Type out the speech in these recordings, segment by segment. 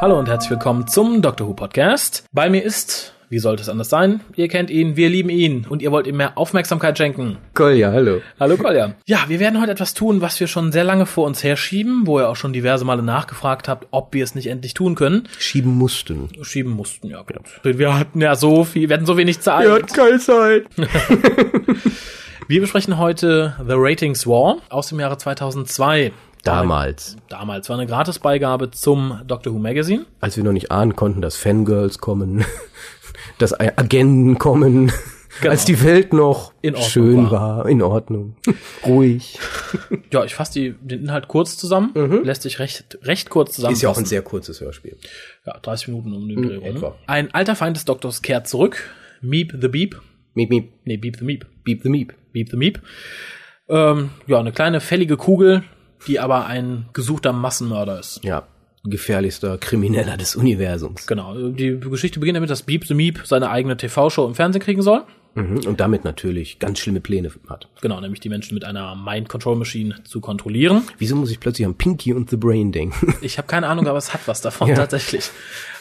Hallo und herzlich willkommen zum Doctor Who Podcast. Bei mir ist, wie sollte es anders sein? Ihr kennt ihn, wir lieben ihn und ihr wollt ihm mehr Aufmerksamkeit schenken. Kolja, hallo. Hallo Kolja. Ja, wir werden heute etwas tun, was wir schon sehr lange vor uns herschieben, wo ihr auch schon diverse Male nachgefragt habt, ob wir es nicht endlich tun können. Schieben mussten. Schieben mussten, ja gut. Wir hatten ja so viel, wir hatten so wenig Zeit. Wir hatten keine Zeit. Wir besprechen heute The Ratings War aus dem Jahre 2002. Damals. Damals war eine Gratisbeigabe zum Doctor Who Magazine. Als wir noch nicht ahnen konnten, dass Fangirls kommen, dass Agenten kommen, Genau. als die Welt noch schön war. war. in Ordnung, ruhig. Ja, ich fasse die, den Inhalt kurz zusammen. Lässt sich recht, recht kurz zusammenfassen. Ist ja auch ein sehr kurzes Hörspiel. Ja, 30 Minuten um den Dreh rum. etwa. Ein alter Feind des Doktors kehrt zurück. Meep the Beep. Miep, miep, Nee, Beep the Meep. beep the miep. Beep the Meep. Ähm, ja, eine kleine fällige Kugel, die aber ein gesuchter Massenmörder ist. Ja, gefährlichster Krimineller des Universums. Genau. Die Geschichte beginnt damit, dass Beep the Meep seine eigene TV-Show im Fernsehen kriegen soll. Mhm. Und damit natürlich ganz schlimme Pläne hat. Genau, nämlich die Menschen mit einer Mind-Control-Machine zu kontrollieren. Wieso muss ich plötzlich an Pinky und the Brain denken? Ich habe keine Ahnung, aber es hat was davon Ja. tatsächlich.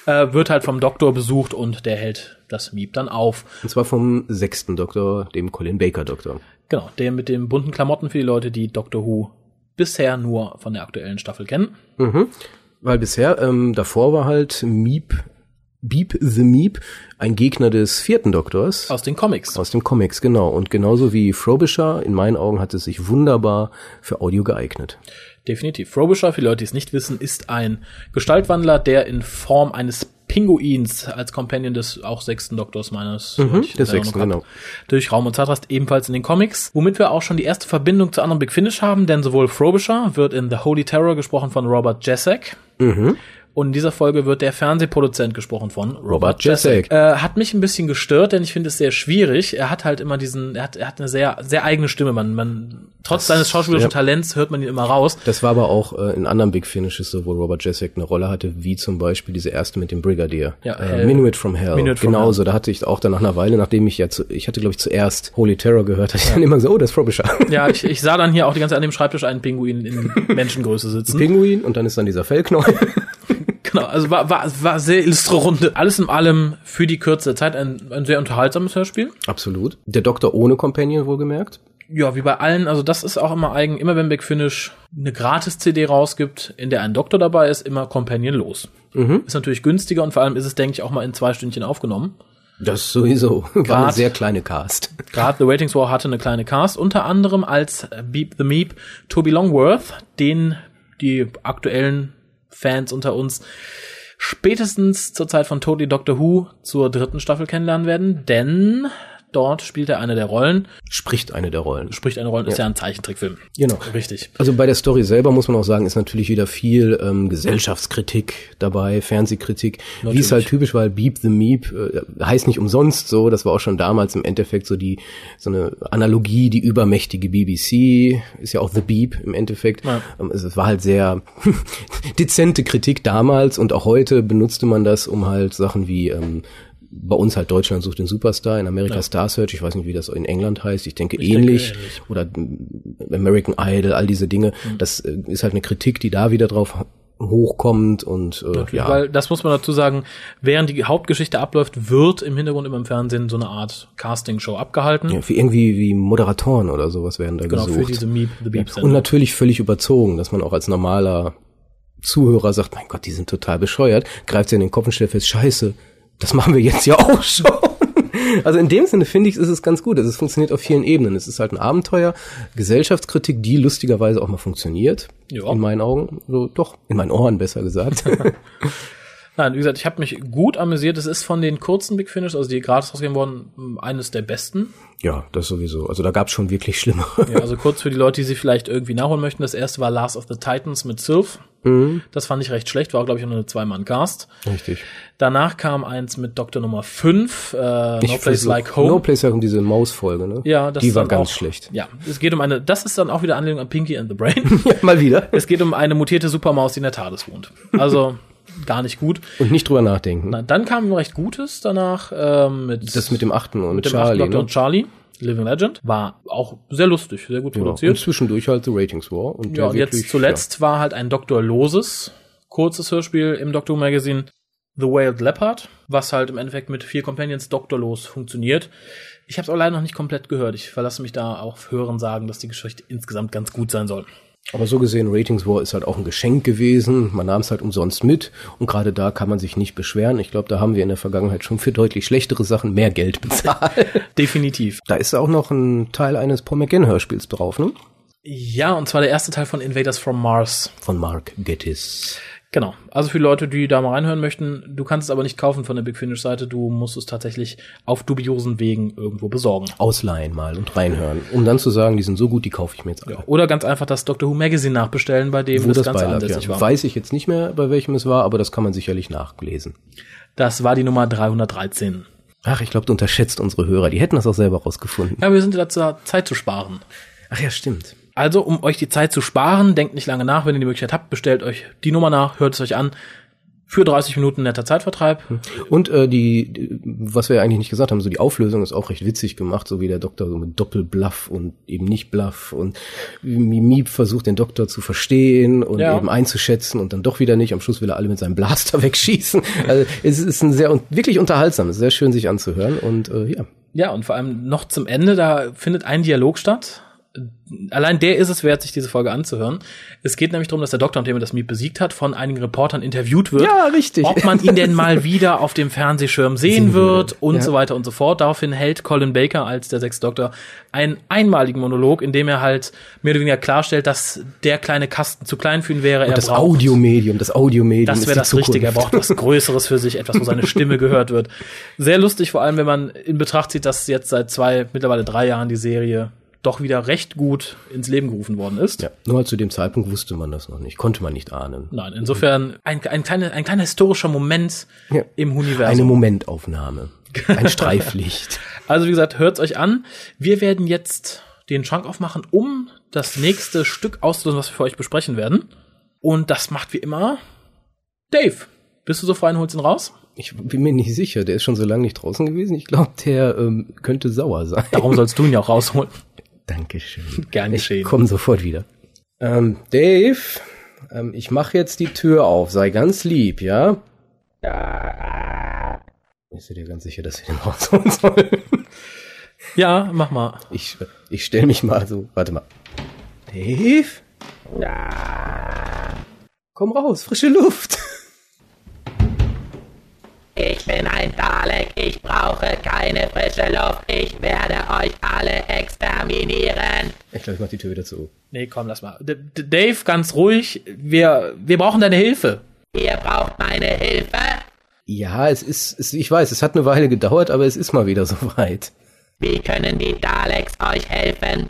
Äh, wird halt vom Doktor besucht und der hält das Miep dann auf. Und zwar vom sechsten Doktor, dem Colin Baker Doktor. Genau, der mit den bunten Klamotten für die Leute, die Doctor Who bisher nur von der aktuellen Staffel kennen. Weil bisher, ähm, davor war halt Meep, Beep the Meep, ein Gegner des vierten Doktors. Aus den Comics. Aus dem Comics, genau. Und genauso wie Frobisher, in meinen Augen hat es sich wunderbar für Audio geeignet. Definitiv. Frobisher, für Leute, die es nicht wissen, ist ein Gestaltwandler, der in Form eines Pinguins als Companion des auch sechsten Doktors meines Mhm, des sechsten, genau. durch Raum und Zeit reist, ebenfalls in den Comics, womit wir auch schon die erste Verbindung zu anderen Big Finish haben, denn sowohl Frobisher wird in The Holy Terror gesprochen von Robert Jessek Mhm. und in dieser Folge wird der Fernsehproduzent gesprochen von Robert, Jessek. Äh, hat mich ein bisschen gestört, denn ich finde es sehr schwierig. Er hat halt immer diesen, er hat, er hat eine sehr, sehr eigene Stimme. Man, man, trotz seines schauspielerischen ja. Talents hört man ihn immer raus. Das war aber auch äh, in anderen Big Finishes so, wo Robert Jessek eine Rolle hatte, wie zum Beispiel diese erste mit dem Brigadier. Ja, äh, Hell. Minuit from Hell. Minuit from Genauso, da hatte ich auch dann nach einer Weile, nachdem ich ja, zu, ich hatte glaube ich zuerst Holy Terror gehört, hatte ich dann immer gesagt, oh, das ist Frobisher. Ja, ich, ich sah dann hier auch die ganze Zeit an dem Schreibtisch einen Pinguin in Menschengröße sitzen. Pinguin und dann ist dann dieser Fellknäuel. Genau, also war, war, war sehr illustre Runde. Alles in allem für die Kürze der Zeit ein, ein sehr unterhaltsames Hörspiel. Absolut. Der Doktor ohne Companion wohlgemerkt. Ja, wie bei allen, also das ist auch immer eigen, immer wenn Big Finish eine Gratis-CD rausgibt, in der ein Doktor dabei ist, immer Companion los. Ist natürlich günstiger und vor allem ist es, denke ich, auch mal in zwei Stündchen aufgenommen. Das sowieso. War eine Grad- sehr kleine Cast. Gerade The Ratings War hatte eine kleine Cast, unter anderem als Beep the Meep Toby Longworth, den die aktuellen Fans unter uns spätestens zur Zeit von Totally Doctor Who zur dritten Staffel kennenlernen werden, denn dort spielt er eine der Rollen, Spricht eine der Rollen. spricht eine Rolle, ist ja ein Zeichentrickfilm. Genau. Richtig. Also bei der Story selber muss man auch sagen, ist natürlich wieder viel ähm, Gesellschaftskritik dabei, Fernsehkritik, wie Natürlich. es halt typisch war, Beep the Meep, äh, heißt nicht umsonst so, das war auch schon damals im Endeffekt so die, so eine Analogie, die übermächtige BBC, ist ja auch The Beep im Endeffekt. Ja. Ähm, Es war halt sehr dezente Kritik damals und auch heute benutzte man das, um halt Sachen wie ähm, bei uns halt Deutschland sucht den Superstar, in Amerika Star Search, ich weiß nicht, wie das in England heißt, ich denke denke ähnlich, ähnlich. oder mm, American Idol, all diese Dinge, das äh, ist halt eine Kritik, die da wieder drauf hochkommt und äh, ja, Weil das muss man dazu sagen, während die Hauptgeschichte abläuft, wird im Hintergrund immer im Fernsehen so eine Art Castingshow abgehalten. ja, wie irgendwie wie Moderatoren oder sowas werden da Genau, für gesucht. diese Meep the Beep und natürlich völlig überzogen, dass man auch als normaler Zuhörer sagt, mein Gott, die sind total bescheuert, greift sie in den Kopf und stellt fest, scheiße, das machen wir jetzt ja auch schon. Also in dem Sinne finde ich, ist es ganz gut. Es funktioniert auf vielen Ebenen. Es ist halt ein Abenteuer, Gesellschaftskritik, die lustigerweise auch mal funktioniert. Ja. In meinen Augen. So, doch, in meinen Ohren besser gesagt. Nein, wie gesagt, ich habe mich gut amüsiert. Es ist von den kurzen Big Finish, also die gratis rausgegeben worden, eines der besten. ja, das sowieso. Also da gab es schon wirklich schlimmere. Ja, also kurz für die Leute, die sie vielleicht irgendwie nachholen möchten. Das erste war Last of the Titans mit Sylph. Das fand ich recht schlecht, war glaube ich auch nur eine Zwei-Mann-Cast. Richtig. Danach kam eins mit Doktor Nummer 5, äh, No Ich Place Like Home. No Place Like Home, diese Maus-Folge, ne? ja, das Die war ganz auch, schlecht. Ja, es geht um eine, das ist dann auch wieder Anlehnung an Pinky and the Brain. Ja, mal wieder. es geht um eine mutierte Supermaus, die in der TARDIS wohnt. Also gar nicht gut. Und nicht drüber nachdenken. Na, dann kam ein recht Gutes danach ähm, mit, Das mit dem achten und mit dem Charlie, achten Doktor ne? und Charlie. Living Legend. War auch sehr lustig, sehr gut Ja. Und produziert. zwischendurch halt The Ratings War. Und Ja, und wirklich, jetzt zuletzt war halt ein Doktor Loses kurzes Hörspiel im Doctor Magazine The Whaled Leopard, was halt im Endeffekt mit vier Companions doktorlos funktioniert. Ich habe es aber leider noch nicht komplett gehört. Ich verlasse mich da auf Hören sagen, dass die Geschichte insgesamt ganz gut sein soll. Aber so gesehen, Ratings War ist halt auch ein Geschenk gewesen. Man nahm es halt umsonst mit und gerade da kann man sich nicht beschweren. Ich glaube, da haben wir in der Vergangenheit schon für deutlich schlechtere Sachen mehr Geld bezahlt. Definitiv. Da ist auch noch ein Teil eines Paul McGann Hörspiels drauf, ne? Ja, und zwar der erste Teil von Invaders from Mars. Von Mark Gettis. Genau. Also für Leute, die da mal reinhören möchten, du kannst es aber nicht kaufen von der Big Finish Seite, du musst es tatsächlich auf dubiosen Wegen irgendwo besorgen. Ausleihen mal und reinhören, um dann zu sagen, die sind so gut, die kaufe ich mir jetzt alle. Ja. Oder ganz einfach das Doctor Who Magazine nachbestellen, bei dem Wo das, das Ganze beilag, ansässig ja. war. Weiß ich jetzt nicht mehr, bei welchem es war, aber das kann man sicherlich nachlesen. Das war die Nummer 313. Ach, ich glaube, du unterschätzt unsere Hörer. Die hätten das auch selber rausgefunden. Ja, wir sind dazu Zeit zu sparen. Ach ja, stimmt. Also, um euch die Zeit zu sparen, denkt nicht lange nach, wenn ihr die Möglichkeit habt, bestellt euch die Nummer nach, hört es euch an. Für 30 Minuten netter Zeitvertreib. Und äh, die, was wir ja eigentlich nicht gesagt haben, so die Auflösung ist auch recht witzig gemacht, so wie der Doktor so mit Doppelbluff und eben nicht Bluff und Miep versucht den Doktor zu verstehen und Ja. eben einzuschätzen und dann doch wieder nicht. Am Schluss will er alle mit seinem Blaster wegschießen. Also es ist ein sehr wirklich unterhaltsam, sehr schön sich anzuhören und äh, ja. Ja, und vor allem noch zum Ende, da findet ein Dialog statt. Allein der ist es wert, sich diese Folge anzuhören. Es geht nämlich darum, dass der Doktor, nachdem er das Miep besiegt hat, von einigen Reportern interviewt wird. Ja, richtig. Ob man ihn denn mal wieder auf dem Fernsehschirm sehen wird und ja. so weiter und so fort. Daraufhin hält Colin Baker als der sechste Doktor einen einmaligen Monolog, in dem er halt mehr oder weniger klarstellt, dass der kleine Kasten zu klein für ihn wäre. er Und das braucht- Audiomedium, das Audiomedium das wäre das Richtige. Er braucht was Größeres für sich, etwas, wo seine Stimme gehört wird. Sehr lustig, vor allem, wenn man in Betracht zieht, dass jetzt seit zwei, mittlerweile drei Jahren die Serie doch wieder recht gut ins Leben gerufen worden ist. Ja, nur zu dem Zeitpunkt wusste man das noch nicht, konnte man nicht ahnen. Nein, insofern ein, ein, kleiner, ein kleiner historischer Moment Ja. im Eine Universum. Momentaufnahme, ein Streiflicht. Also wie gesagt, hört's euch an. Wir werden jetzt den Schrank aufmachen, um das nächste Stück auszulösen, was wir für euch besprechen werden. Und das macht wie immer Dave. Bist du so frei und holst ihn raus? Ich bin mir nicht sicher, der ist schon so lange nicht draußen gewesen. Ich glaube, der ähm, könnte sauer sein. Darum sollst du ihn ja auch rausholen. Dankeschön. Gern Ich geschehen. komme sofort wieder. Ähm, Dave, ähm, ich mache jetzt die Tür auf. Sei ganz lieb, ja? Bist du dir ganz sicher, dass wir den rausholen sollen? Ja, mach mal. Ich, ich stelle mich mal so. Warte mal. Dave? Komm raus, frische Luft. Ich bin ein Dalek, ich brauche keine frische Luft. Ich werde euch alle exterminieren. Ich glaube, ich mach die Tür wieder zu. Nee, komm, lass mal. D D Dave, ganz ruhig. Wir, wir brauchen deine Hilfe. Ihr braucht meine Hilfe. Ja, es ist, es, ich weiß, es hat eine Weile gedauert, aber es ist mal wieder soweit. Wie können die Daleks euch helfen?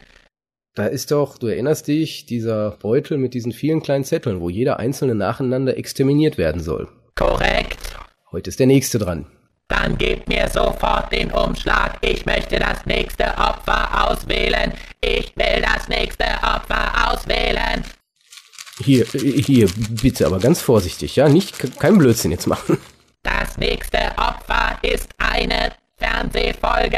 Da ist doch, du erinnerst dich, dieser Beutel mit diesen vielen kleinen Zetteln, wo jeder einzelne nacheinander exterminiert werden soll. Korrekt. Heute ist der nächste dran. Dann gebt mir sofort den Umschlag. Ich möchte das nächste Opfer auswählen. Ich will das nächste Opfer auswählen. Hier, äh, hier, bitte, aber ganz vorsichtig, ja? Nicht, ke- kein Blödsinn jetzt machen. Das nächste Opfer ist eine Fernsehfolge.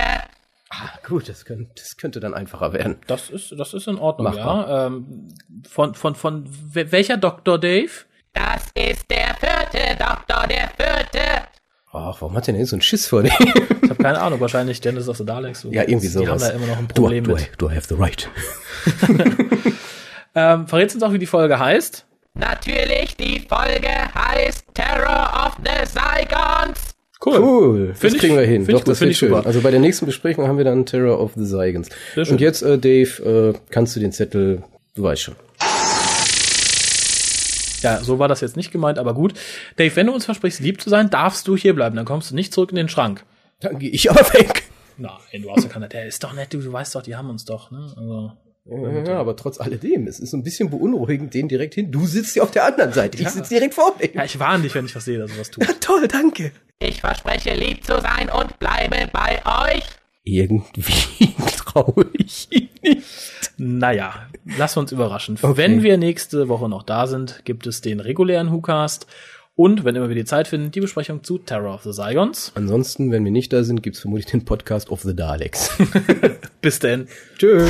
Ah, gut, das könnte, das könnte dann einfacher werden. Das ist, das ist in Ordnung, Machbar. ja. Ähm, von, von, von wel- welcher Doktor Dave? Das ist der vierte Doktor, der vierte. Ach, warum hat der denn so einen Schiss vor dem? Ich habe keine Ahnung, wahrscheinlich Dennis of the Daleks. ja, irgendwie Die sowas. haben da immer noch ein du, Problem du, mit. du have the right. Ähm, verrätst uns auch, wie die Folge heißt? Natürlich, die Folge heißt Terror of the Zygons. Cool, das Find ich- kriegen wir hin. Doch, gut, das find wird ich schön. super. Also bei der nächsten Besprechung haben wir dann Terror of the schön. Und jetzt, äh, Dave, äh, kannst du den Zettel, du weißt schon. Ja, so war das jetzt nicht gemeint, aber gut. Dave, wenn du uns versprichst, lieb zu sein, darfst du hier bleiben. Dann kommst du nicht zurück in den Schrank. Dann gehe ich aber weg. Nein, du hast ja keiner. Der ist doch nett, du, du weißt doch, die haben uns doch, ne? Also. Ja, aber trotz alledem, es ist so ein bisschen beunruhigend, den direkt hin. Du sitzt ja auf der anderen Seite, ich sitze direkt vor dir. Ja, ich warne dich, wenn ich was sehe, dass du was tust. Toll, danke. Ich verspreche lieb zu sein und bleibe bei euch. Irgendwie nicht. Naja, lass uns überraschen. Okay. Wenn wir nächste Woche noch da sind, gibt es den regulären WhoCast und, wenn immer wir die Zeit finden, die Besprechung zu Terror of the Zygons. Ansonsten, wenn wir nicht da sind, gibt's vermutlich den Podcast of the Daleks. Bis denn. Tschüss.